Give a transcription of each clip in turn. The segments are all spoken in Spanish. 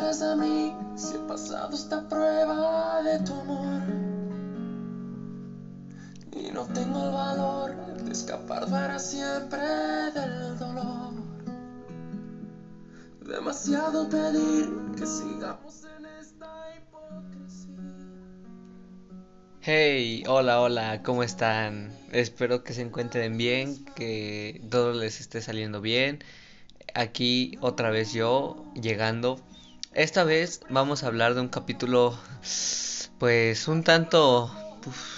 a mí si he pasado esta prueba de tu amor? Y no tengo el valor de escapar para siempre del dolor. Demasiado pedir que sigamos en esta hipocresía. Hey, hola, hola, ¿cómo están? Espero que se encuentren bien, que todo les esté saliendo bien. Aquí otra vez yo llegando. Esta vez vamos a hablar de un capítulo pues un tanto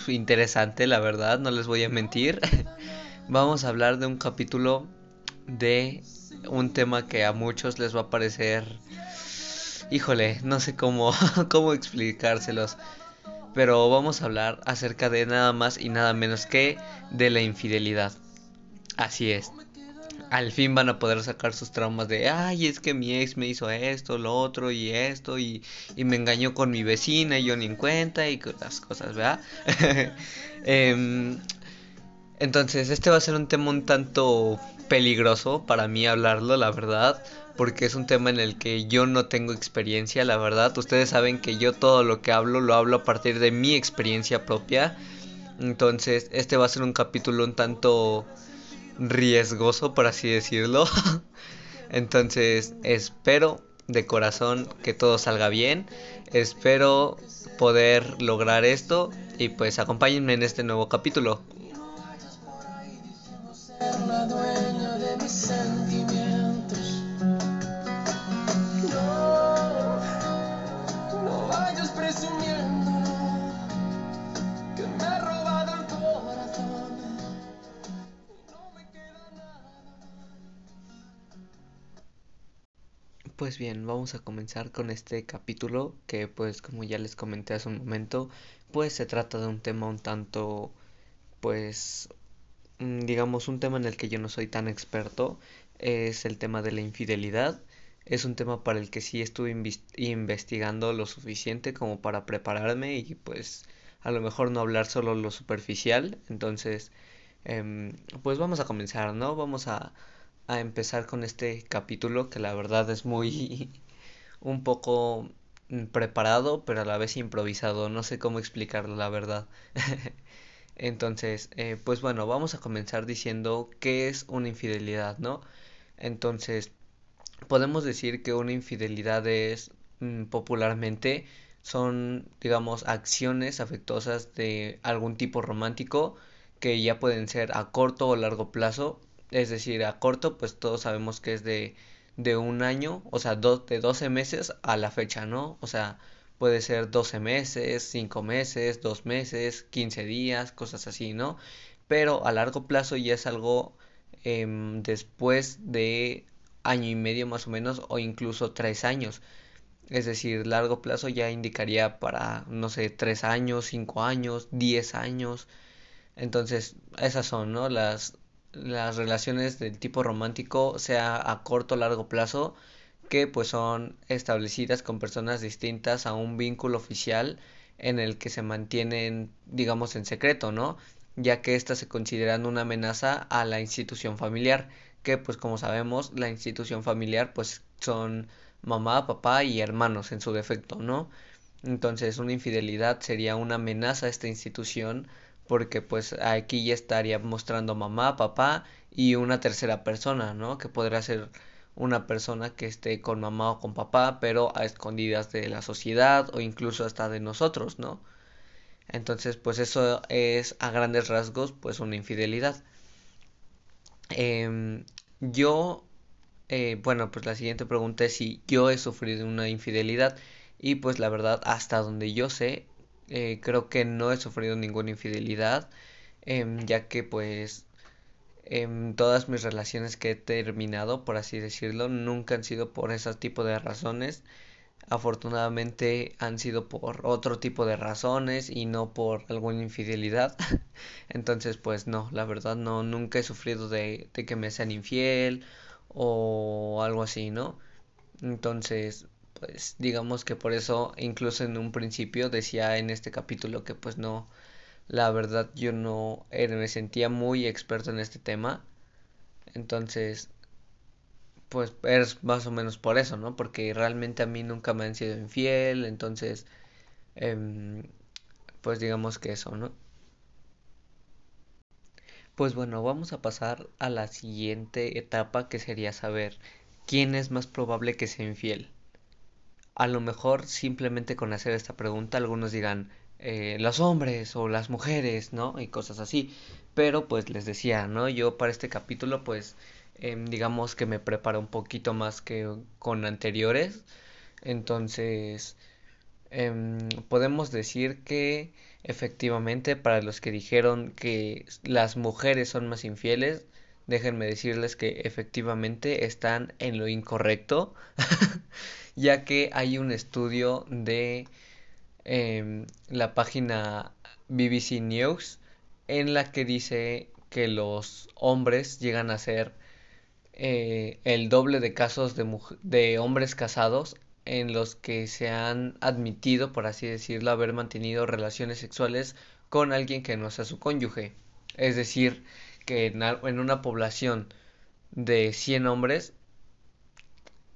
interesante, la verdad, no les voy a mentir. vamos a hablar de un capítulo de un tema que a muchos les va a parecer híjole, no sé cómo cómo explicárselos pero vamos a hablar acerca de nada más y nada menos que de la infidelidad. Así es. Al fin van a poder sacar sus traumas de, ay, es que mi ex me hizo esto, lo otro y esto, y, y me engañó con mi vecina y yo ni en cuenta y las cosas, ¿verdad? eh, entonces, este va a ser un tema un tanto peligroso para mí hablarlo, la verdad porque es un tema en el que yo no tengo experiencia, la verdad. Ustedes saben que yo todo lo que hablo lo hablo a partir de mi experiencia propia. Entonces, este va a ser un capítulo un tanto riesgoso, por así decirlo. Entonces, espero de corazón que todo salga bien. Espero poder lograr esto y pues acompáñenme en este nuevo capítulo. Pues bien, vamos a comenzar con este capítulo que pues como ya les comenté hace un momento, pues se trata de un tema un tanto pues mm, digamos un tema en el que yo no soy tan experto, es el tema de la infidelidad. Es un tema para el que sí estuve investigando lo suficiente como para prepararme y pues a lo mejor no hablar solo lo superficial. Entonces, em, pues vamos a comenzar, ¿no? Vamos a, a empezar con este capítulo que la verdad es muy un poco mm, preparado, pero a la vez improvisado. No sé cómo explicarlo, la verdad. Entonces, eh, pues bueno, vamos a comenzar diciendo qué es una infidelidad, ¿no? Entonces, podemos decir que una infidelidad es mm, popularmente son, digamos, acciones afectuosas de algún tipo romántico que ya pueden ser a corto o largo plazo. Es decir, a corto, pues todos sabemos que es de, de un año, o sea, do- de 12 meses a la fecha, ¿no? O sea, puede ser 12 meses, 5 meses, 2 meses, 15 días, cosas así, ¿no? Pero a largo plazo ya es algo em, después de año y medio más o menos o incluso tres años. Es decir, largo plazo ya indicaría para, no sé, tres años, cinco años, diez años. Entonces, esas son, ¿no? Las, las relaciones del tipo romántico, sea a corto o largo plazo, que pues son establecidas con personas distintas a un vínculo oficial en el que se mantienen, digamos, en secreto, ¿no? Ya que éstas se consideran una amenaza a la institución familiar, que pues como sabemos, la institución familiar pues son mamá, papá y hermanos en su defecto, ¿no? Entonces, una infidelidad sería una amenaza a esta institución porque pues aquí ya estaría mostrando mamá, papá y una tercera persona, ¿no? Que podría ser una persona que esté con mamá o con papá, pero a escondidas de la sociedad o incluso hasta de nosotros, ¿no? Entonces, pues eso es a grandes rasgos pues una infidelidad. Em, yo, eh, bueno, pues la siguiente pregunta es si yo he sufrido una infidelidad y pues la verdad, hasta donde yo sé, eh, creo que no he sufrido ninguna infidelidad, em, ya que pues em, todas mis relaciones que he terminado, por así decirlo, nunca han sido por ese tipo de razones. Afortunadamente han sido por otro tipo de razones y no por alguna infidelidad. Entonces, pues no, la verdad no, nunca he sufrido de, de que me sean infiel o algo así, ¿no? Entonces, pues digamos que por eso, incluso en un principio decía en este capítulo que pues no, la verdad yo no era, me sentía muy experto en este tema. Entonces, pues es más o menos por eso, ¿no? Porque realmente a mí nunca me han sido infiel, entonces, em, pues digamos que eso, ¿no? Pues bueno, vamos a pasar a la siguiente etapa que sería saber quién es más probable que sea infiel. A lo mejor simplemente con hacer esta pregunta algunos dirán eh, los hombres o las mujeres, ¿no? Y cosas así. Pero pues les decía, ¿no? Yo para este capítulo pues em, digamos que me preparo un poquito más que con anteriores. Entonces em, podemos decir que efectivamente para los que dijeron que las mujeres son más infieles, déjenme decirles que efectivamente están en lo incorrecto, ya que hay un estudio de em, la página BBC News en la que dice que los hombres llegan a ser eh, el doble de casos de, de hombres casados en los que se han admitido, por así decirlo, haber mantenido relaciones sexuales con alguien que no sea su cónyuge. Es decir, que en, una población de 100 hombres,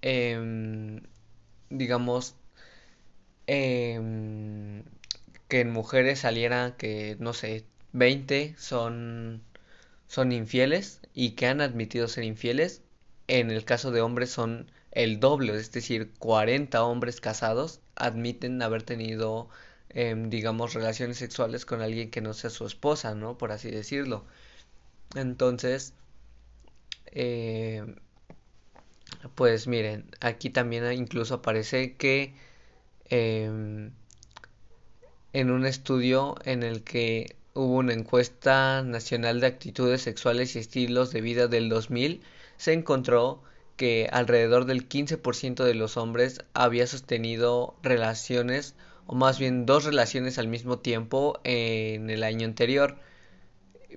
em, digamos, em, que en mujeres saliera que, no sé, 20 son, son infieles y que han admitido ser infieles. En el caso de hombres son el doble, es decir, 40 hombres casados admiten haber tenido, em, digamos, relaciones sexuales con alguien que no sea su esposa, ¿no? Por así decirlo. Entonces, eh, pues miren, aquí también incluso aparece que em, en un estudio en el que hubo una encuesta nacional de actitudes sexuales y estilos de vida del 2000, se encontró que alrededor del 15% de los hombres había sostenido relaciones o más bien dos relaciones al mismo tiempo en el año anterior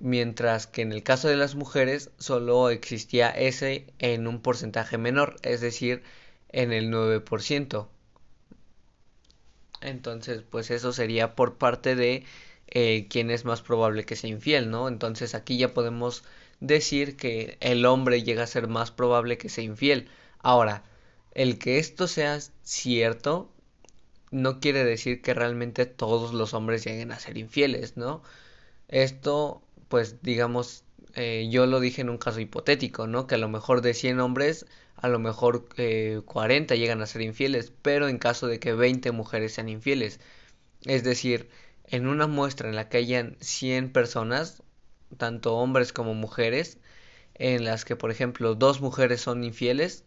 mientras que en el caso de las mujeres solo existía ese en un porcentaje menor, es decir, en el 9%. Entonces, pues eso sería por parte de eh, quién es más probable que sea infiel, ¿no? Entonces aquí ya podemos decir que el hombre llega a ser más probable que sea infiel. Ahora, el que esto sea cierto no quiere decir que realmente todos los hombres lleguen a ser infieles, ¿no? Esto pues digamos, eh, yo lo dije en un caso hipotético, ¿no? Que a lo mejor de 100 hombres, a lo mejor eh, 40 llegan a ser infieles, pero en caso de que 20 mujeres sean infieles. Es decir, en una muestra en la que hayan 100 personas, tanto hombres como mujeres, en las que, por ejemplo, dos mujeres son infieles,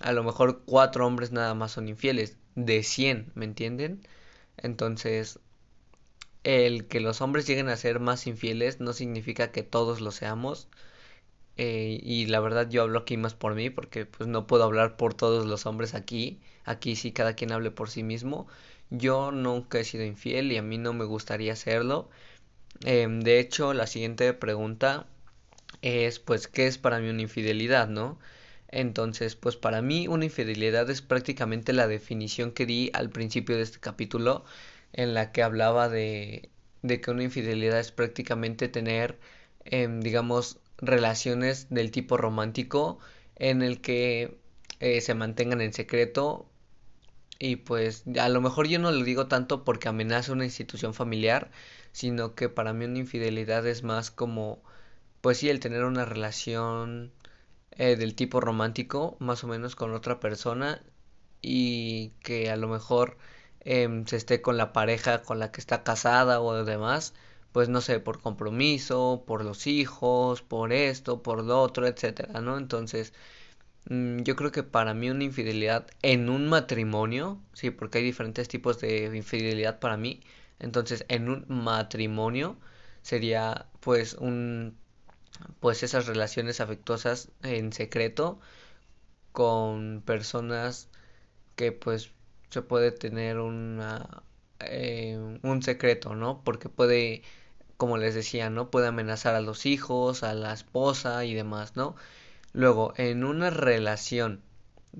a lo mejor cuatro hombres nada más son infieles, de 100, ¿me entienden? Entonces, el que los hombres lleguen a ser más infieles no significa que todos lo seamos. Eh, y la verdad yo hablo aquí más por mí porque pues no puedo hablar por todos los hombres aquí. Aquí sí cada quien hable por sí mismo. Yo nunca he sido infiel y a mí no me gustaría hacerlo. Em, de hecho, la siguiente pregunta es pues ¿qué es para mí una infidelidad, no? Entonces, pues para mí una infidelidad es prácticamente la definición que di al principio de este capítulo en la que hablaba de, de que una infidelidad es prácticamente tener, em, digamos, relaciones del tipo romántico en el que eh, se mantengan en secreto. Y pues a lo mejor yo no lo digo tanto porque amenaza una institución familiar, sino que para mí una infidelidad es más como, pues sí, el tener una relación eh, del tipo romántico, más o menos con otra persona y que a lo mejor Em, se esté con la pareja con la que está casada o demás, pues no sé, por compromiso, por los hijos, por esto, por lo otro, etcétera, ¿no? Entonces, mm, yo creo que para mí una infidelidad en un matrimonio, sí, porque hay diferentes tipos de infidelidad para mí, entonces en un matrimonio sería pues un pues esas relaciones afectuosas en secreto con personas que pues se puede tener una, eh, un secreto, ¿no? Porque puede, como les decía, ¿no? Puede amenazar a los hijos, a la esposa y demás, ¿no? Luego, en una relación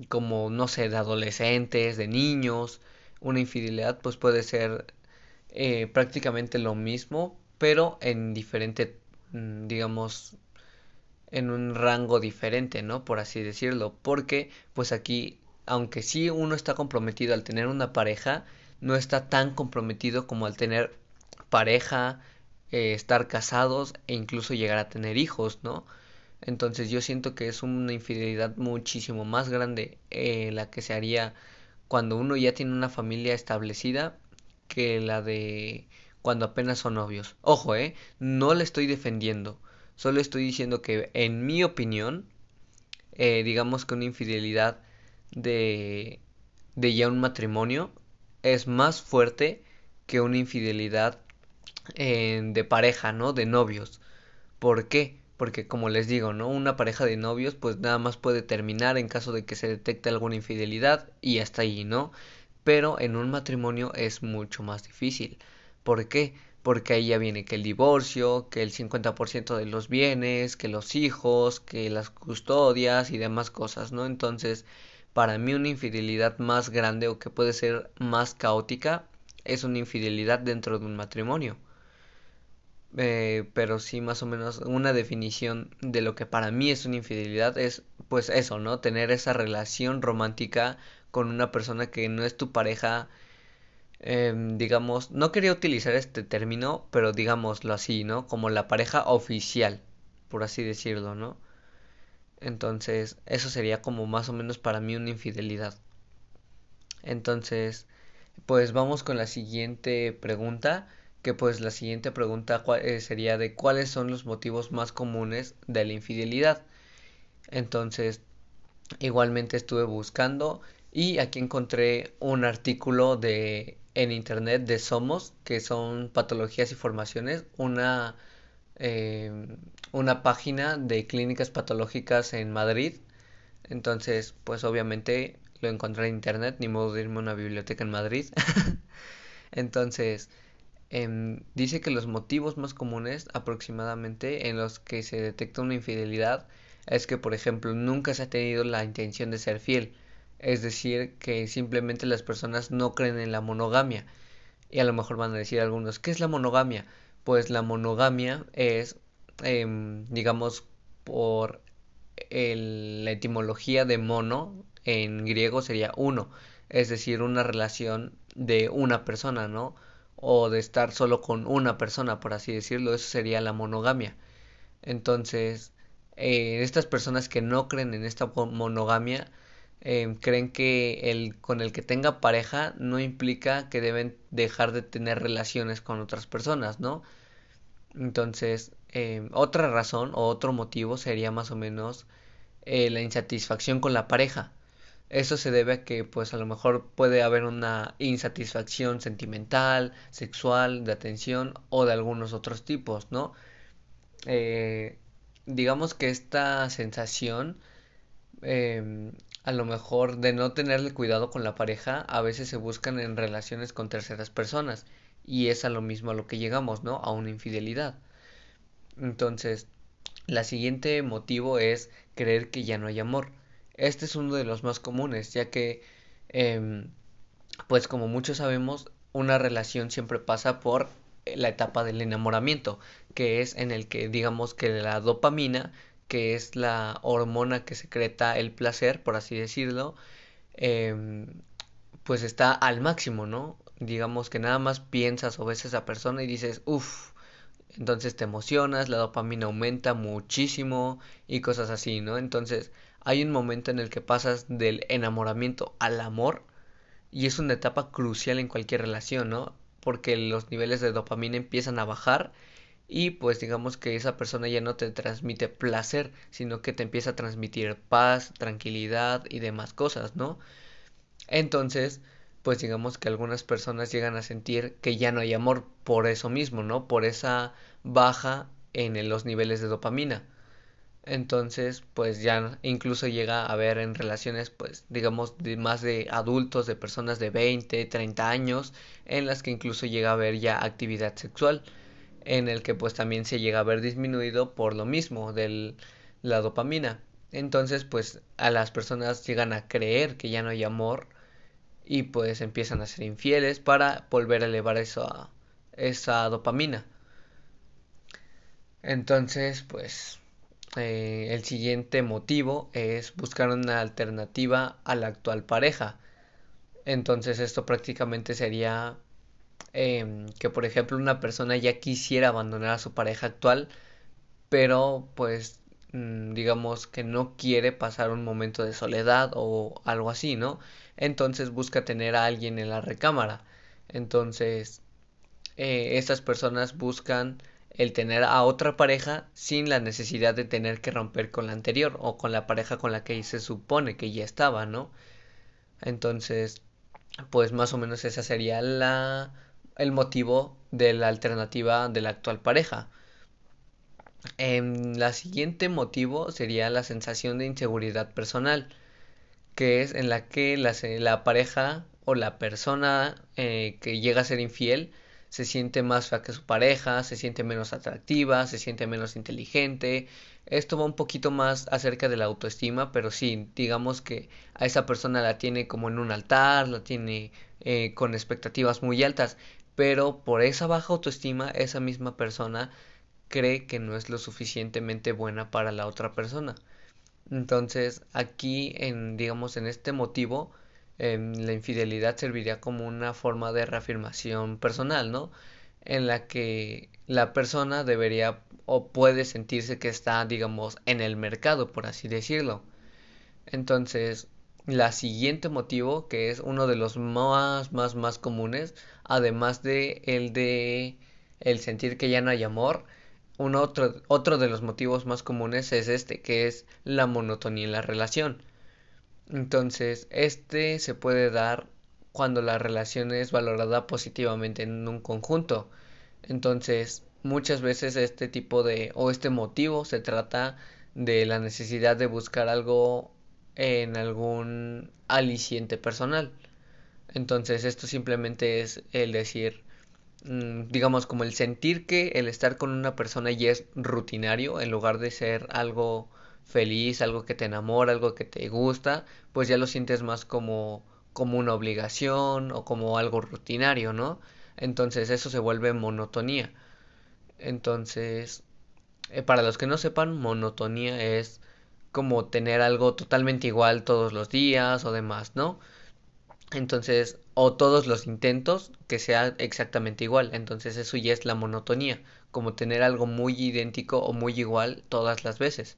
como, no sé, de adolescentes, de niños, una infidelidad pues puede ser eh, prácticamente lo mismo, pero en diferente, mm, digamos, en un rango diferente, ¿no? Por así decirlo, porque pues aquí, aunque sí uno está comprometido al tener una pareja, no está tan comprometido como al tener pareja, eh, estar casados e incluso llegar a tener hijos, ¿no? Entonces yo siento que es una infidelidad muchísimo más grande eh, la que se haría cuando uno ya tiene una familia establecida que la de cuando apenas son novios. Ojo, eh, no le estoy defendiendo, solo estoy diciendo que en mi opinión, eh, digamos que una infidelidad de, de ya un matrimonio es más fuerte que una infidelidad eh, de pareja, ¿no? De novios. ¿Por qué? Porque como les digo, ¿no? Una pareja de novios pues nada más puede terminar en caso de que se detecte alguna infidelidad y hasta ahí, ¿no? Pero en un matrimonio es mucho más difícil. ¿Por qué? Porque ahí ya viene que el divorcio, que el 50% de los bienes, que los hijos, que las custodias y demás cosas, ¿no? Entonces, para mí una infidelidad más grande o que puede ser más caótica es una infidelidad dentro de un matrimonio. Eh, pero sí más o menos una definición de lo que para mí es una infidelidad es pues eso, ¿no? Tener esa relación romántica con una persona que no es tu pareja, em, digamos, no quería utilizar este término, pero digámoslo así, ¿no? Como la pareja oficial, por así decirlo, ¿no? Entonces, eso sería como más o menos para mí una infidelidad. Entonces, pues vamos con la siguiente pregunta que pues la siguiente pregunta eh, sería de cuáles son los motivos más comunes de la infidelidad. Entonces, igualmente estuve buscando y aquí encontré un artículo de en internet de Somos, que son patologías y formaciones, una eh, una página de clínicas patológicas en Madrid. Entonces, pues obviamente lo encontré en internet, ni modo de irme a una biblioteca en Madrid. Entonces, Em, dice que los motivos más comunes aproximadamente en los que se detecta una infidelidad es que, por ejemplo, nunca se ha tenido la intención de ser fiel. Es decir, que simplemente las personas no creen en la monogamia. Y a lo mejor van a decir algunos, ¿qué es la monogamia? Pues la monogamia es, em, digamos, por la etimología de mono, en griego sería uno, es decir, una relación de una persona, ¿no? o de estar solo con una persona, por así decirlo, eso sería la monogamia. Entonces, eh, estas personas que no creen en esta monogamia, eh, creen que el con el que tenga pareja no implica que deben dejar de tener relaciones con otras personas, ¿no? Entonces, eh, otra razón o otro motivo sería más o menos la insatisfacción con la pareja. Eso se debe a que pues a lo mejor puede haber una insatisfacción sentimental, sexual, de atención o de algunos otros tipos, ¿no? Eh, digamos que esta sensación em, a lo mejor de no tenerle cuidado con la pareja a veces se buscan en relaciones con terceras personas y es a lo mismo a lo que llegamos, ¿no? A una infidelidad. Entonces, la siguiente motivo es creer que ya no hay amor. Este es uno de los más comunes, ya que, em, pues como muchos sabemos, una relación siempre pasa por la etapa del enamoramiento, que es en el que digamos que la dopamina, que es la hormona que secreta el placer, por así decirlo, em, pues está al máximo, ¿no? Digamos que nada más piensas o ves a esa persona y dices, uff, entonces te emocionas, la dopamina aumenta muchísimo y cosas así, ¿no? Entonces, hay un momento en el que pasas del enamoramiento al amor y es una etapa crucial en cualquier relación, ¿no? Porque los niveles de dopamina empiezan a bajar y pues digamos que esa persona ya no te transmite placer, sino que te empieza a transmitir paz, tranquilidad y demás cosas, ¿no? Entonces, pues digamos que algunas personas llegan a sentir que ya no hay amor por eso mismo, ¿no? Por esa baja en los niveles de dopamina. Entonces, pues ya incluso llega a haber en relaciones, pues digamos, de más de adultos, de personas de 20, 30 años, en las que incluso llega a haber ya actividad sexual, en el que pues también se llega a ver disminuido por lo mismo de la dopamina. Entonces, pues a las personas llegan a creer que ya no hay amor y pues empiezan a ser infieles para volver a elevar eso esa dopamina. Entonces, pues eh, el siguiente motivo es buscar una alternativa a la actual pareja. Entonces esto prácticamente sería em, que por ejemplo una persona ya quisiera abandonar a su pareja actual, pero pues mm, digamos que no quiere pasar un momento de soledad o algo así, ¿no? Entonces busca tener a alguien en la recámara. Entonces eh, estas personas buscan el tener a otra pareja sin la necesidad de tener que romper con la anterior o con la pareja con la que se supone que ya estaba, ¿no? Entonces, pues más o menos esa sería la el motivo de la alternativa de la actual pareja. En la siguiente motivo sería la sensación de inseguridad personal, que es en la que la, la pareja o la persona eh, que llega a ser infiel se siente más fea que su pareja, se siente menos atractiva, se siente menos inteligente. Esto va un poquito más acerca de la autoestima, pero sí, digamos que a esa persona la tiene como en un altar, la tiene eh, con expectativas muy altas, pero por esa baja autoestima, esa misma persona cree que no es lo suficientemente buena para la otra persona. Entonces, aquí en digamos en este motivo Em, la infidelidad serviría como una forma de reafirmación personal, ¿no? En la que la persona debería o puede sentirse que está, digamos, en el mercado, por así decirlo. Entonces, la siguiente motivo, que es uno de los más, más, más comunes, además de el de el sentir que ya no hay amor, otro, otro de los motivos más comunes es este, que es la monotonía en la relación. Entonces, este se puede dar cuando la relación es valorada positivamente en un conjunto. Entonces, muchas veces este tipo de o este motivo se trata de la necesidad de buscar algo en algún aliciente personal. Entonces, esto simplemente es el decir, mm, digamos, como el sentir que el estar con una persona ya es rutinario en lugar de ser algo feliz, algo que te enamora, algo que te gusta, pues ya lo sientes más como, como una obligación o como algo rutinario, ¿no? Entonces eso se vuelve monotonía. Entonces, eh, para los que no sepan, monotonía es como tener algo totalmente igual todos los días o demás, ¿no? Entonces, o todos los intentos que sea exactamente igual. Entonces eso ya es la monotonía, como tener algo muy idéntico o muy igual todas las veces.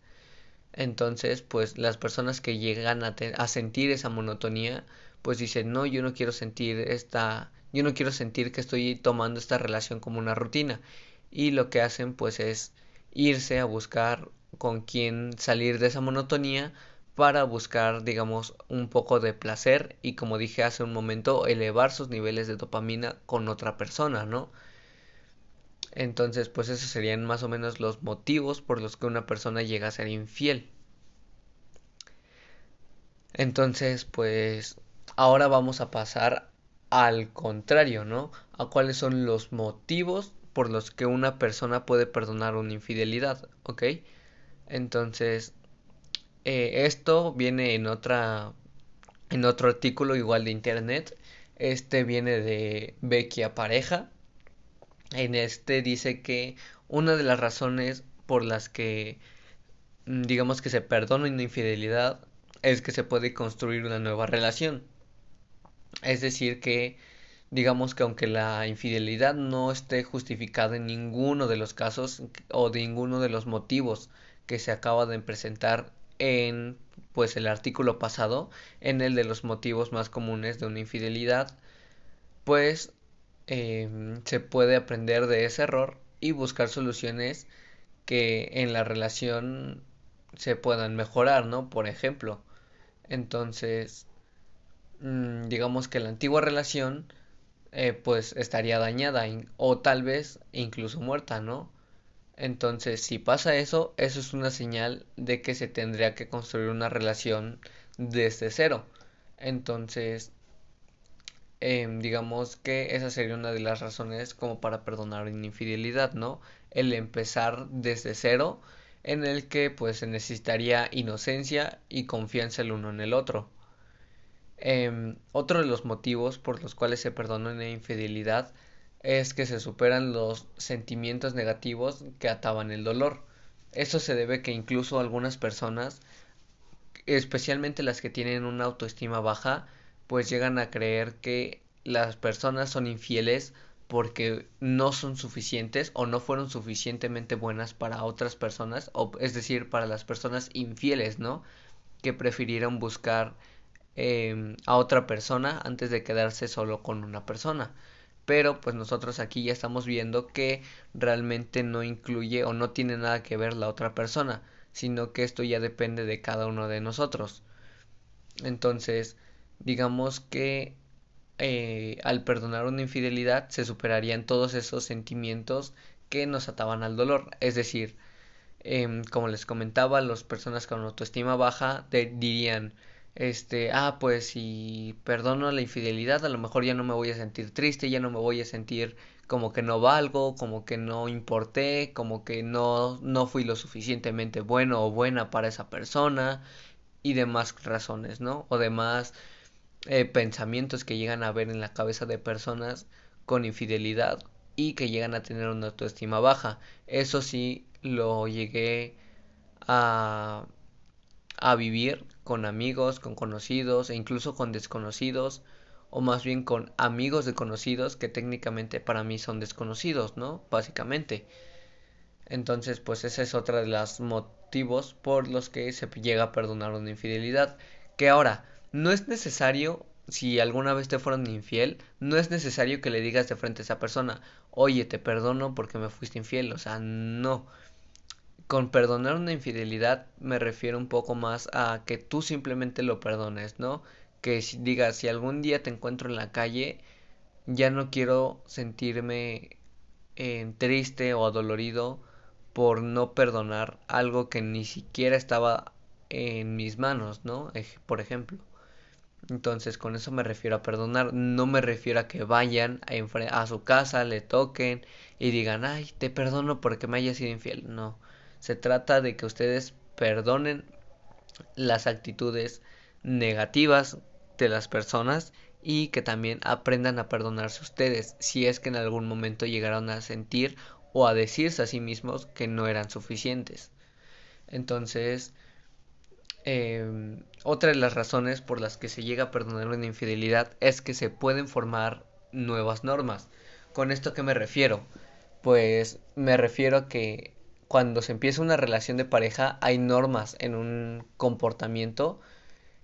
Entonces, pues las personas que llegan a, a, sentir esa monotonía, pues dicen, no, yo no quiero sentir esta, yo no quiero sentir que estoy tomando esta relación como una rutina. Y lo que hacen, pues, es irse a buscar con quién salir de esa monotonía para buscar, digamos, un poco de placer y, como dije hace un momento, elevar sus niveles de dopamina con otra persona, ¿no? Entonces, pues esos serían más o menos los motivos por los que una persona llega a ser infiel. Entonces, pues ahora vamos a pasar al contrario, ¿no? A cuáles son los motivos por los que una persona puede perdonar una infidelidad, ¿ok? Entonces, eh, esto viene en otra, en otro artículo igual de internet. Este viene de Becky Pareja en este dice que una de las razones por las que mm, digamos que se perdona una infidelidad es que se puede construir una nueva relación. Es decir, que digamos que aunque la infidelidad no esté justificada en ninguno de los casos o de ninguno de los motivos que se acaba de presentar en pues el artículo pasado, en el de los motivos más comunes de una infidelidad, pues Em, se puede aprender de ese error y buscar soluciones que en la relación se puedan mejorar, ¿no? Por ejemplo, entonces, mm, digamos que la antigua relación eh, pues estaría dañada o tal vez incluso muerta, ¿no? Entonces, si pasa eso, eso es una señal de que se tendría que construir una relación desde cero. Entonces, Em, digamos que esa sería una de las razones como para perdonar una infidelidad, ¿no? El empezar desde cero, en el que pues se necesitaría inocencia y confianza el uno en el otro. Em, otro de los motivos por los cuales se perdona una infidelidad es que se superan los sentimientos negativos que ataban el dolor. Eso se debe que incluso algunas personas, especialmente las que tienen una autoestima baja, pues llegan a creer que las personas son infieles porque no son suficientes o no fueron suficientemente buenas para otras personas, o es decir, para las personas infieles, ¿no? Que prefirieron buscar eh, a otra persona antes de quedarse solo con una persona. Pero pues nosotros aquí ya estamos viendo que realmente no incluye o no tiene nada que ver la otra persona, sino que esto ya depende de cada uno de nosotros. Entonces, digamos que eh, al perdonar una infidelidad se superarían todos esos sentimientos que nos ataban al dolor. Es decir, em, como les comentaba, las personas con autoestima baja dirían, este, ah, pues si perdono la infidelidad, a lo mejor ya no me voy a sentir triste, ya no me voy a sentir como que no valgo, como que no importé, como que no, no fui lo suficientemente bueno o buena para esa persona y demás razones, ¿no? O demás eh, pensamientos que llegan a ver en la cabeza de personas con infidelidad y que llegan a tener una autoestima baja. Eso sí lo llegué a, a vivir con amigos, con conocidos e incluso con desconocidos o más bien con amigos de conocidos que técnicamente para mí son desconocidos, ¿no? Básicamente. Entonces, pues ese es otro de los motivos por los que se llega a perdonar una infidelidad. Que ahora, no es necesario, si alguna vez te fueron infiel, no es necesario que le digas de frente a esa persona, oye, te perdono porque me fuiste infiel, o sea, no. Con perdonar una infidelidad me refiero un poco más a que tú simplemente lo perdones, ¿no? Que si, digas, si algún día te encuentro en la calle, ya no quiero sentirme eh, triste o adolorido por no perdonar algo que ni siquiera estaba en mis manos, ¿no? Por ejemplo. Entonces con eso me refiero a perdonar, no me refiero a que vayan a, a su casa, le toquen y digan, ay, te perdono porque me haya sido infiel. No, se trata de que ustedes perdonen las actitudes negativas de las personas y que también aprendan a perdonarse ustedes si es que en algún momento llegaron a sentir o a decirse a sí mismos que no eran suficientes. Entonces, eh, otra de las razones por las que se llega a perdonar una infidelidad es que se pueden formar nuevas normas. ¿Con esto qué me refiero? Pues me refiero a que cuando se empieza una relación de pareja hay normas en un comportamiento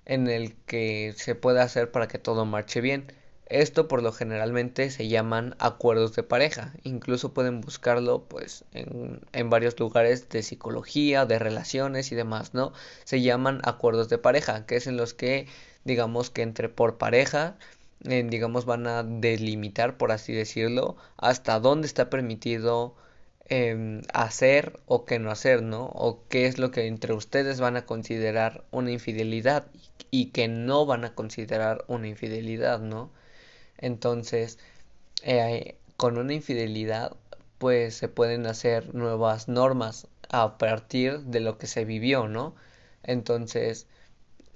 en el que se puede hacer para que todo marche bien. Esto por lo generalmente se llaman acuerdos de pareja. Incluso pueden buscarlo pues en, en, varios lugares de psicología, de relaciones y demás, ¿no? Se llaman acuerdos de pareja, que es en los que digamos que entre por pareja eh, digamos van a delimitar por así decirlo hasta dónde está permitido eh, hacer o qué no hacer, ¿no? O qué es lo que entre ustedes van a considerar una infidelidad y que no van a considerar una infidelidad, ¿no? Entonces, eh, con una infidelidad, pues se pueden hacer nuevas normas a partir de lo que se vivió, ¿no? Entonces,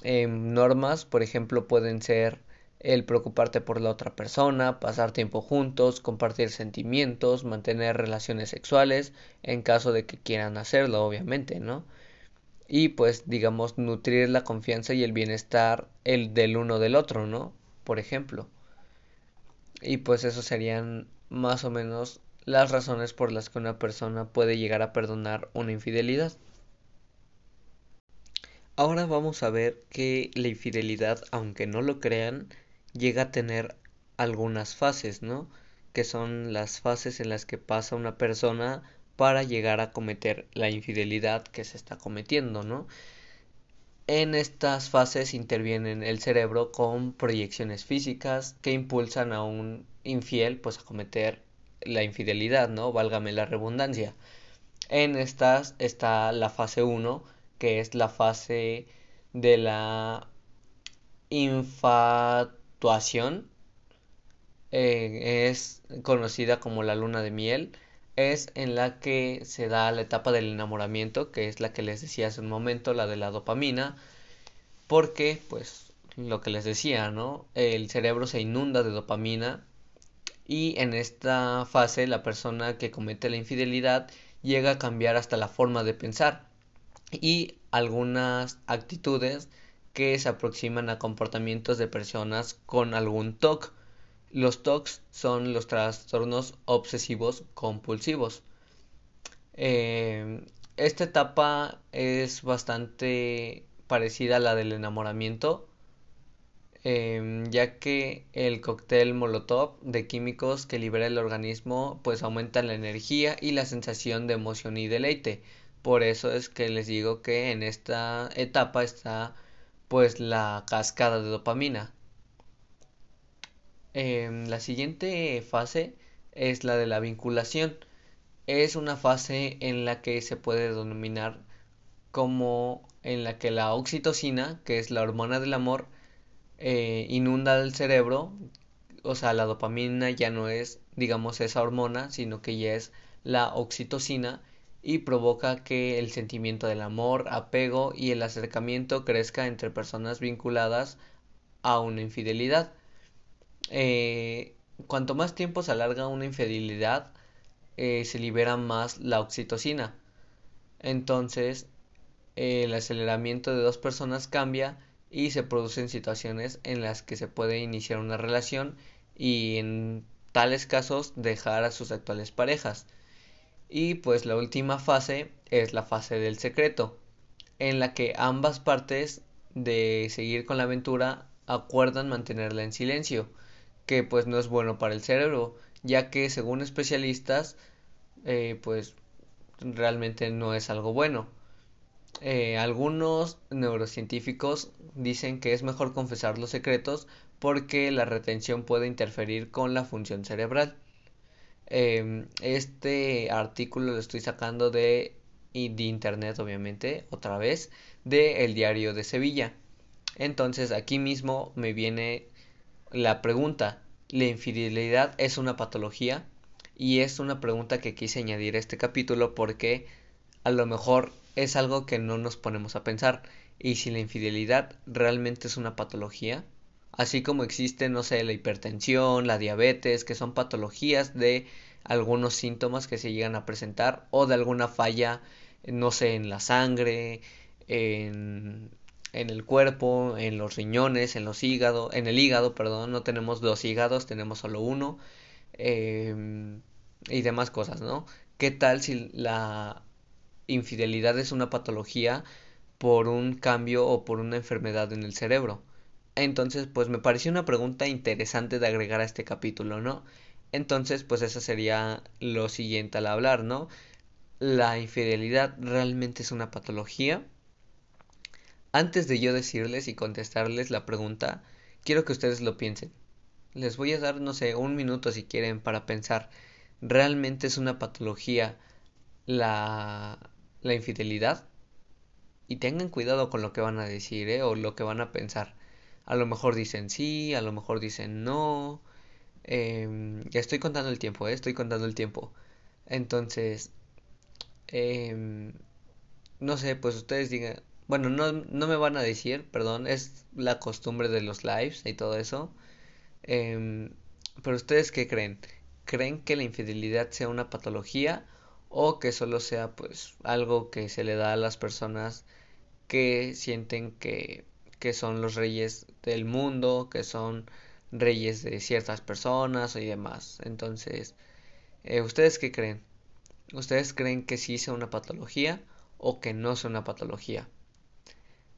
eh, normas, por ejemplo, pueden ser el preocuparte por la otra persona, pasar tiempo juntos, compartir sentimientos, mantener relaciones sexuales, en caso de que quieran hacerlo, obviamente, ¿no? Y pues, digamos, nutrir la confianza y el bienestar el del uno del otro, ¿no? Por ejemplo. Y pues eso serían más o menos las razones por las que una persona puede llegar a perdonar una infidelidad. Ahora vamos a ver que la infidelidad, aunque no lo crean, llega a tener algunas fases, ¿no? Que son las fases en las que pasa una persona para llegar a cometer la infidelidad que se está cometiendo, ¿no? En estas fases intervienen el cerebro con proyecciones físicas que impulsan a un infiel pues a cometer la infidelidad, ¿no? Válgame la redundancia. En estas está la fase 1, que es la fase de la Eh, es conocida como la luna de miel es en la que se da la etapa del enamoramiento, que es la que les decía hace un momento, la de la dopamina, porque, pues, lo que les decía, ¿no? El cerebro se inunda de dopamina y en esta fase la persona que comete la infidelidad llega a cambiar hasta la forma de pensar y algunas actitudes que se aproximan a comportamientos de personas con algún TOC. Los TOCs son los trastornos obsesivos compulsivos. Eh, esta etapa es bastante parecida a la del enamoramiento, em, ya que el cóctel molotov de químicos que libera el organismo pues aumenta la energía y la sensación de emoción y deleite. Por eso es que les digo que en esta etapa está pues la cascada de dopamina. Em, la siguiente fase es la de la vinculación es una fase en la que se puede denominar como en la que la oxitocina, que es la hormona del amor, eh, inunda el cerebro, o sea, la dopamina ya no es, digamos, esa hormona, sino que ya es la oxitocina y provoca que el sentimiento del amor, apego y el acercamiento crezca entre personas vinculadas a una infidelidad. Eh, cuanto más tiempo se alarga una infidelidad, eh, se libera más la oxitocina. Entonces, el aceleramiento de dos personas cambia y se producen situaciones en las que se puede iniciar una relación y en tales casos dejar a sus actuales parejas. Y pues la última fase es la fase del secreto, en la que ambas partes de seguir con la aventura acuerdan mantenerla en silencio, que pues no es bueno para el cerebro, ya que según especialistas eh, pues realmente no es algo bueno. Eh, algunos neurocientíficos dicen que es mejor confesar los secretos porque la retención puede interferir con la función cerebral. Em, este artículo lo estoy sacando de, internet, obviamente, otra vez, de El Diario de Sevilla. Entonces aquí mismo me viene la pregunta, ¿la infidelidad es una patología? Y es una pregunta que quise añadir a este capítulo porque a lo mejor es algo que no nos ponemos a pensar. Y si la infidelidad realmente es una patología, así como existe, no sé, la hipertensión, la diabetes, que son patologías de algunos síntomas que se llegan a presentar o de alguna falla, no sé, en la sangre, en, el cuerpo, en los riñones, en los hígados, en el hígado, perdón, no tenemos dos hígados, tenemos solo uno. Em, y demás cosas, ¿no? ¿Qué tal si la infidelidad es una patología por un cambio o por una enfermedad en el cerebro? Entonces, pues me pareció una pregunta interesante de agregar a este capítulo, ¿no? Entonces, pues eso sería lo siguiente al hablar, ¿no? ¿La infidelidad realmente es una patología? Antes de yo decirles y contestarles la pregunta, quiero que ustedes lo piensen. Les voy a dar, no sé, un minuto si quieren para pensar realmente es una patología la, la infidelidad. Y tengan cuidado con lo que van a decir, ¿eh? O lo que van a pensar. A lo mejor dicen sí, a lo mejor dicen no. Eh, ya estoy contando el tiempo, ¿eh? Estoy contando el tiempo. Entonces, eh, no sé, pues ustedes digan, bueno, no, no me van a decir, perdón, es la costumbre de los lives y todo eso. Eh, pero ustedes qué creen? creen que la infidelidad sea una patología o que solo sea pues algo que se le da a las personas que sienten que, que son los reyes del mundo, que son reyes de ciertas personas y demás. Entonces, eh, ¿ustedes qué creen? ¿Ustedes creen que sí sea una patología o que no sea una patología?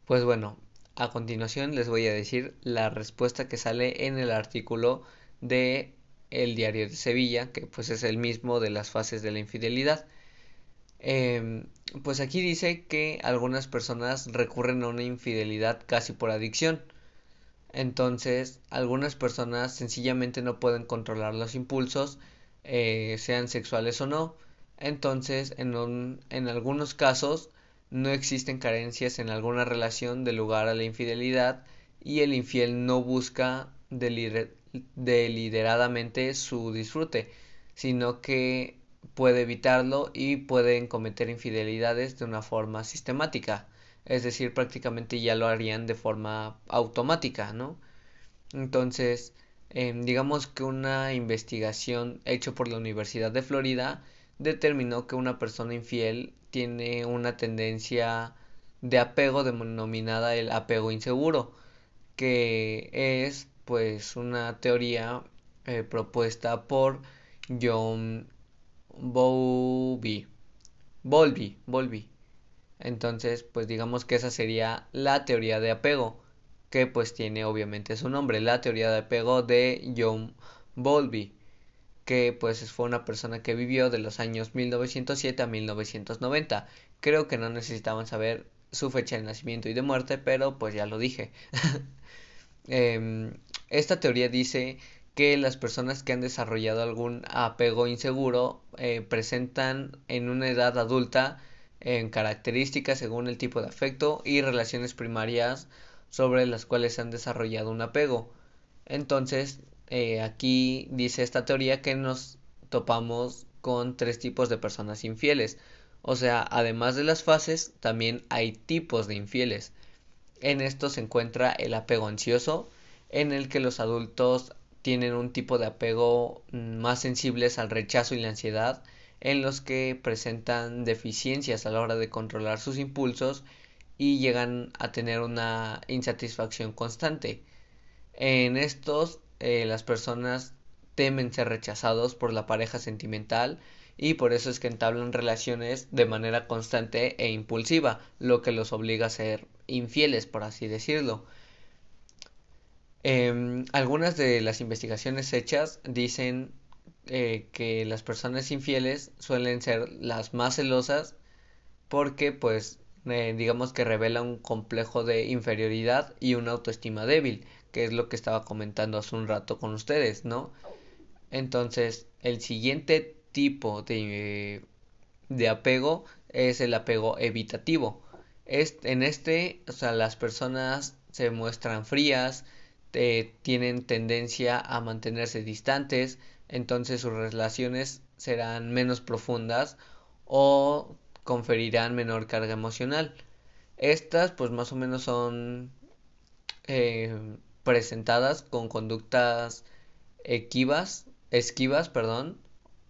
Pues bueno, a continuación les voy a decir la respuesta que sale en el artículo de el diario de Sevilla, que pues es el mismo de las fases de la infidelidad. Em, pues aquí dice que algunas personas recurren a una infidelidad casi por adicción. Entonces, algunas personas sencillamente no pueden controlar los impulsos, eh, sean sexuales o no. Entonces, en, en algunos casos, no existen carencias en alguna relación de lugar a la infidelidad y el infiel no busca deliberadamente su disfrute, sino que puede evitarlo y pueden cometer infidelidades de una forma sistemática, es decir, prácticamente ya lo harían de forma automática, ¿no? Entonces, em, digamos que una investigación hecha por la Universidad de Florida determinó que una persona infiel tiene una tendencia de apego denominada el apego inseguro, que es pues una teoría eh, propuesta por John Bowlby. Bowlby, Bowlby. Entonces, pues digamos que esa sería la teoría de apego, que pues tiene obviamente su nombre, la teoría de apego de John Bowlby, que pues fue una persona que vivió de los años 1907 a 1990. Creo que no necesitaban saber su fecha de nacimiento y de muerte, pero pues ya lo dije. Em, esta teoría dice que las personas que han desarrollado algún apego inseguro eh, presentan en una edad adulta en características según el tipo de afecto y relaciones primarias sobre las cuales han desarrollado un apego. Entonces, eh, aquí dice esta teoría que nos topamos con tres tipos de personas infieles. O sea, además de las fases, también hay tipos de infieles. En esto se encuentra el apego ansioso, en el que los adultos tienen un tipo de apego más sensibles al rechazo y la ansiedad, en los que presentan deficiencias a la hora de controlar sus impulsos y llegan a tener una insatisfacción constante. En estos, eh, las personas temen ser rechazados por la pareja sentimental y por eso es que entablan relaciones de manera constante e impulsiva, lo que los obliga a ser infieles, por así decirlo. Em, algunas de las investigaciones hechas dicen eh, que las personas infieles suelen ser las más celosas porque pues eh, digamos que revela un complejo de inferioridad y una autoestima débil, que es lo que estaba comentando hace un rato con ustedes, ¿no? Entonces, el siguiente tipo de, de apego es el apego evitativo. en este, o sea, las personas se muestran frías, tienen tendencia a mantenerse distantes, entonces sus relaciones serán menos profundas o conferirán menor carga emocional. Estas pues más o menos son eh, presentadas con conductas esquivas, perdón,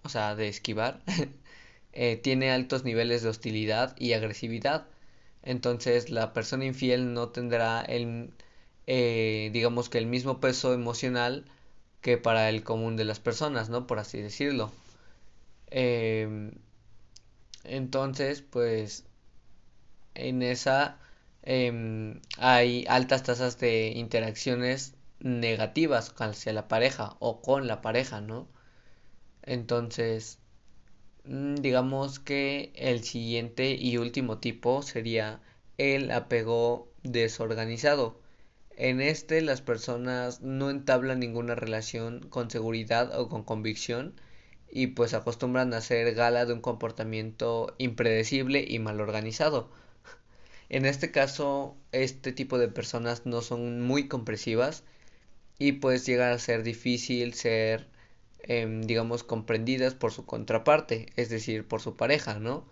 o sea, de esquivar. eh, tiene altos niveles de hostilidad y agresividad. Entonces la persona infiel no tendrá el eh, digamos que el mismo peso emocional que para el común de las personas, ¿no? Por así decirlo. Em, entonces, pues, en esa em, hay altas tasas de interacciones negativas hacia la pareja o con la pareja, ¿no? Entonces, mm, digamos que el siguiente y último tipo sería el apego desorganizado en este las personas no entablan ninguna relación con seguridad o con convicción y pues acostumbran a hacer gala de un comportamiento impredecible y mal organizado. En este caso, este tipo de personas no son muy compresivas y pues llega a ser difícil ser, em, digamos, comprendidas por su contraparte, es decir, por su pareja, ¿no?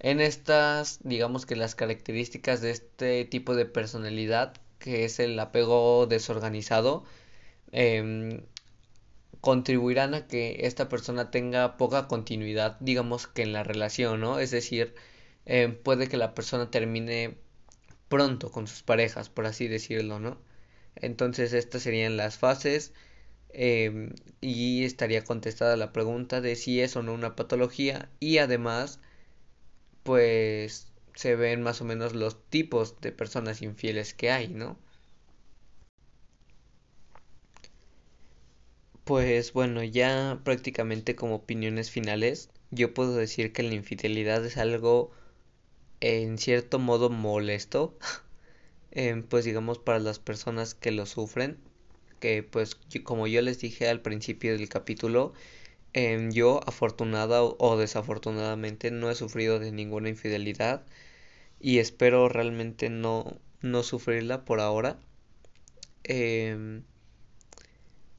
En estas, digamos que las características de este tipo de personalidad que es el apego desorganizado, em, contribuirán a que esta persona tenga poca continuidad, digamos que en la relación, ¿no? Es decir, em, puede que la persona termine pronto con sus parejas, por así decirlo, ¿no? Entonces estas serían las fases em, y estaría contestada la pregunta de si es o no una patología y además pues se ven más o menos los tipos de personas infieles que hay, ¿no? Pues bueno, ya prácticamente como opiniones finales, yo puedo decir que la infidelidad es algo en cierto modo molesto, em, pues digamos para las personas que lo sufren, que pues como yo les dije al principio del capítulo, em, yo afortunada o desafortunadamente no he sufrido de ninguna infidelidad y espero realmente no, no sufrirla por ahora. Em,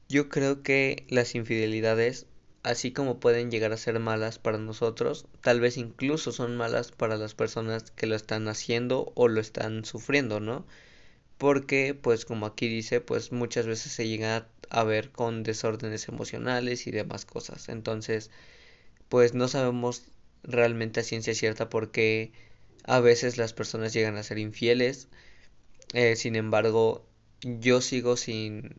yo creo que las infidelidades, así como pueden llegar a ser malas para nosotros, tal vez incluso son malas para las personas que lo están haciendo o lo están sufriendo, ¿no? Porque, pues como aquí dice, pues muchas veces se llega a ver con desórdenes emocionales y demás cosas. Entonces, pues no sabemos realmente a ciencia cierta porque a veces las personas llegan a ser infieles. Eh, sin embargo, yo sigo sin,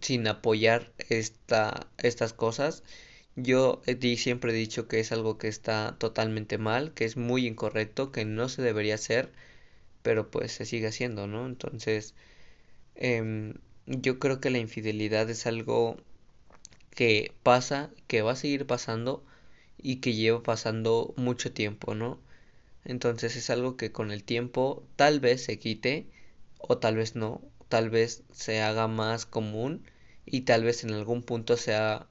sin apoyar esta, estas cosas. Yo siempre he dicho que es algo que está totalmente mal, que es muy incorrecto, que no se debería hacer, pero pues se sigue haciendo, ¿no? Entonces, em, yo creo que la infidelidad es algo que pasa, que va a seguir pasando y que lleva pasando mucho tiempo, ¿no? Entonces es algo que con el tiempo tal vez se quite o tal vez no, tal vez se haga más común y tal vez en algún punto sea,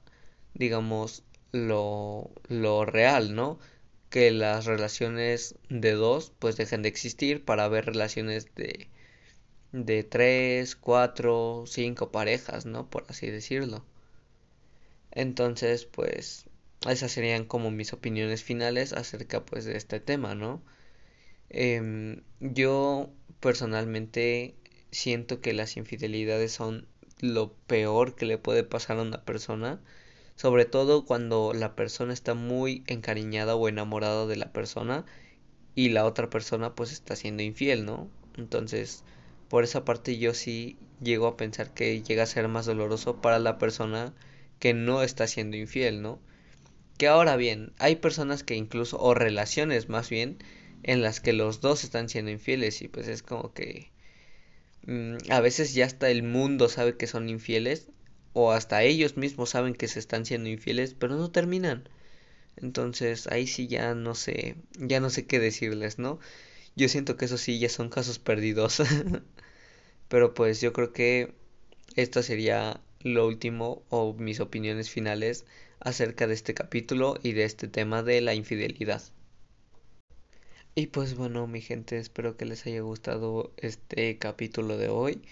digamos, lo, lo real, ¿no? Que las relaciones de dos pues dejen de existir para ver relaciones de, de tres, cuatro, cinco parejas, ¿no? Por así decirlo. Entonces, pues, esas serían como mis opiniones finales acerca pues de este tema, ¿no? Em, yo personalmente siento que las infidelidades son lo peor que le puede pasar a una persona, sobre todo cuando la persona está muy encariñada o enamorada de la persona y la otra persona pues está siendo infiel, ¿no? Entonces, por esa parte yo sí llego a pensar que llega a ser más doloroso para la persona que no está siendo infiel, ¿no? Que ahora bien, hay personas que incluso, o relaciones más bien, en las que los dos están siendo infieles y pues es como que mm, a veces ya hasta el mundo sabe que son infieles o hasta ellos mismos saben que se están siendo infieles, pero no terminan. Entonces ahí sí ya no sé, ya no sé qué decirles, ¿no? Yo siento que eso sí ya son casos perdidos. pero pues yo creo que esto sería lo último o mis opiniones finales acerca de este capítulo y de este tema de la infidelidad. Y pues bueno, mi gente, espero que les haya gustado este capítulo de hoy.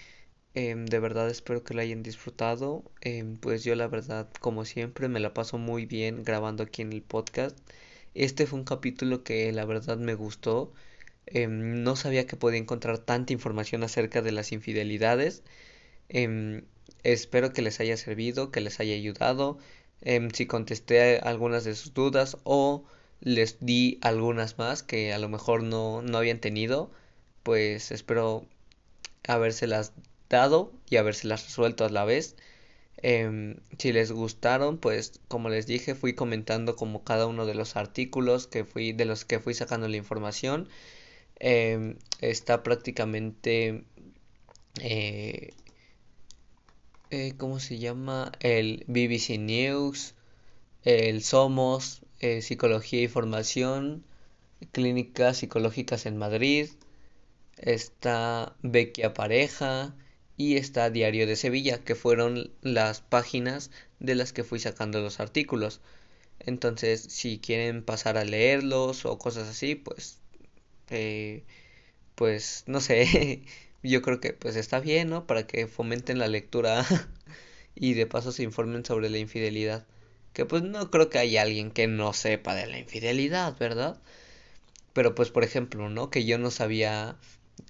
Em, de verdad espero que lo hayan disfrutado. Em, pues yo la verdad, como siempre, me la paso muy bien grabando aquí en el podcast. Este fue un capítulo que la verdad me gustó. Em, no sabía que podía encontrar tanta información acerca de las infidelidades. Espero que les haya servido, que les haya ayudado. Em, si contesté algunas de sus dudas o les di algunas más que a lo mejor no, no habían tenido, pues espero habérselas dado y habérselas resuelto a la vez. Em, si les gustaron, pues como les dije, fui comentando como cada uno de los artículos que fui, de los que fui sacando la información. Em, está prácticamente eh, eh, ¿cómo se llama? El BBC News, el Somos, eh, Psicología y Formación, Clínicas Psicológicas en Madrid, está Vecchia Pareja y está Diario de Sevilla, que fueron las páginas de las que fui sacando los artículos. Entonces, si quieren pasar a leerlos o cosas así, pues, eh, pues, no sé, yo creo que pues está bien, ¿no? Para que fomenten la lectura y de paso se informen sobre la infidelidad. Que pues no creo que haya alguien que no sepa de la infidelidad, ¿verdad? Pero pues por ejemplo, ¿no? Que yo no sabía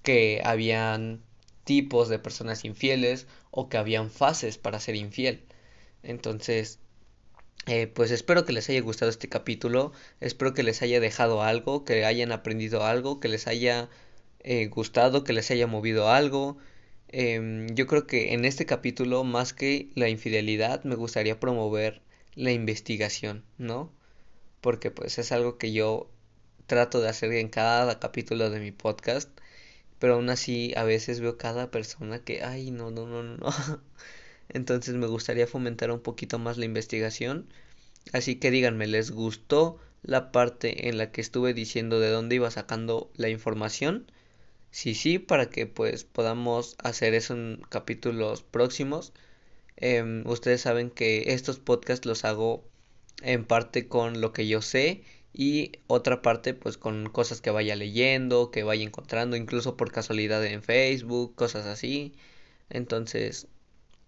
que habían tipos de personas infieles o que habían fases para ser infiel. Entonces, eh, pues espero que les haya gustado este capítulo, espero que les haya dejado algo, que hayan aprendido algo, que les haya eh, gustado, que les haya movido algo. Em, yo creo que en este capítulo, más que la infidelidad, me gustaría promover la investigación, ¿no? Porque pues es algo que yo trato de hacer en cada capítulo de mi podcast, pero aún así a veces veo cada persona que, ay, no, no, no, no. Entonces me gustaría fomentar un poquito más la investigación. Así que díganme, ¿les gustó la parte en la que estuve diciendo de dónde iba sacando la información? Sí, sí, para que pues podamos hacer eso en capítulos próximos. Em, ustedes saben que estos podcasts los hago en parte con lo que yo sé y otra parte pues con cosas que vaya leyendo, que vaya encontrando, incluso por casualidad en Facebook, cosas así. Entonces,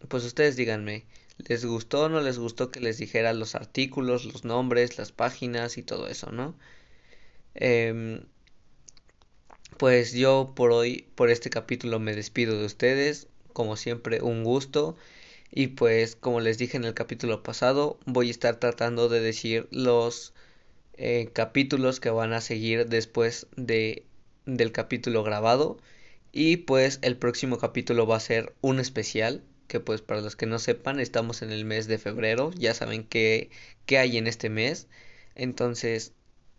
pues ustedes díganme, ¿les gustó o no les gustó que les dijera los artículos, los nombres, las páginas y todo eso, ¿no? Eh, pues yo por hoy, por este capítulo me despido de ustedes. Como siempre, un gusto. Y pues como les dije en el capítulo pasado, voy a estar tratando de decir los eh, capítulos que van a seguir después de, del capítulo grabado. Y pues el próximo capítulo va a ser un especial, que pues para los que no sepan, estamos en el mes de febrero, ya saben qué, qué hay en este mes. Entonces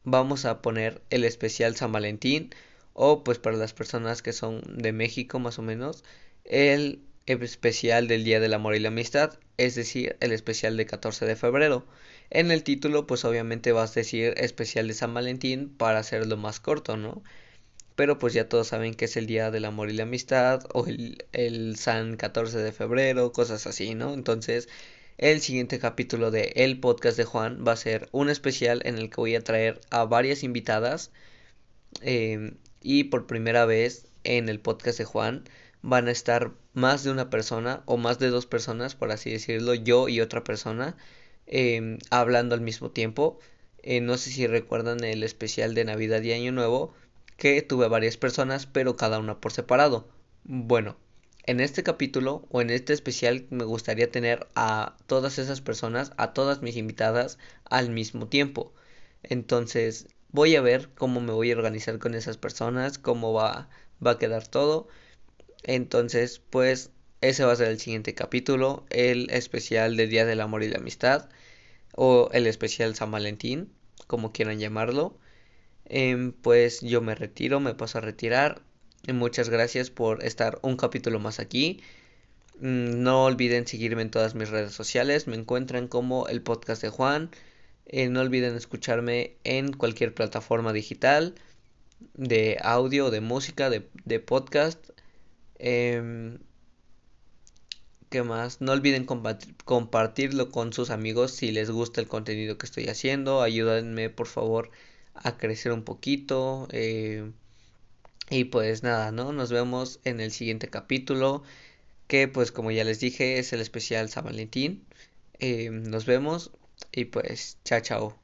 vamos a poner el especial San Valentín o pues para las personas que son de México más o menos, el especial del Día del Amor y la Amistad, es decir, el especial de 14 de febrero. En el título, pues obviamente vas a decir especial de San Valentín para hacerlo más corto, ¿no? Pero pues ya todos saben que es el Día del Amor y la Amistad o el, el San 14 de febrero, cosas así, ¿no? Entonces, el siguiente capítulo de El Podcast de Juan va a ser un especial en el que voy a traer a varias invitadas eh, y por primera vez en el podcast de Juan van a estar más de una persona o más de dos personas, por así decirlo, yo y otra persona, em, hablando al mismo tiempo. Eh, no sé si recuerdan el especial de Navidad y Año Nuevo, que tuve varias personas, pero cada una por separado. Bueno, en este capítulo o en este especial me gustaría tener a todas esas personas, a todas mis invitadas al mismo tiempo. Entonces, voy a ver cómo me voy a organizar con esas personas, cómo va, va a quedar todo entonces, pues ese va a ser el siguiente capítulo, el especial del Día del Amor y la Amistad, o el especial San Valentín, como quieran llamarlo. Em, pues yo me retiro, me paso a retirar. Muchas gracias por estar un capítulo más aquí. Mm, no olviden seguirme en todas mis redes sociales. Me encuentran como el podcast de Juan. Eh, no olviden escucharme en cualquier plataforma digital de audio, de música, de, de podcast. Eh, ¿Qué más? No olviden compartirlo con sus amigos si les gusta el contenido que estoy haciendo. Ayúdenme por favor a crecer un poquito. Eh, y pues nada, ¿no? Nos vemos en el siguiente capítulo. Que pues como ya les dije es el especial San Valentín. Eh, nos vemos y pues chao chao.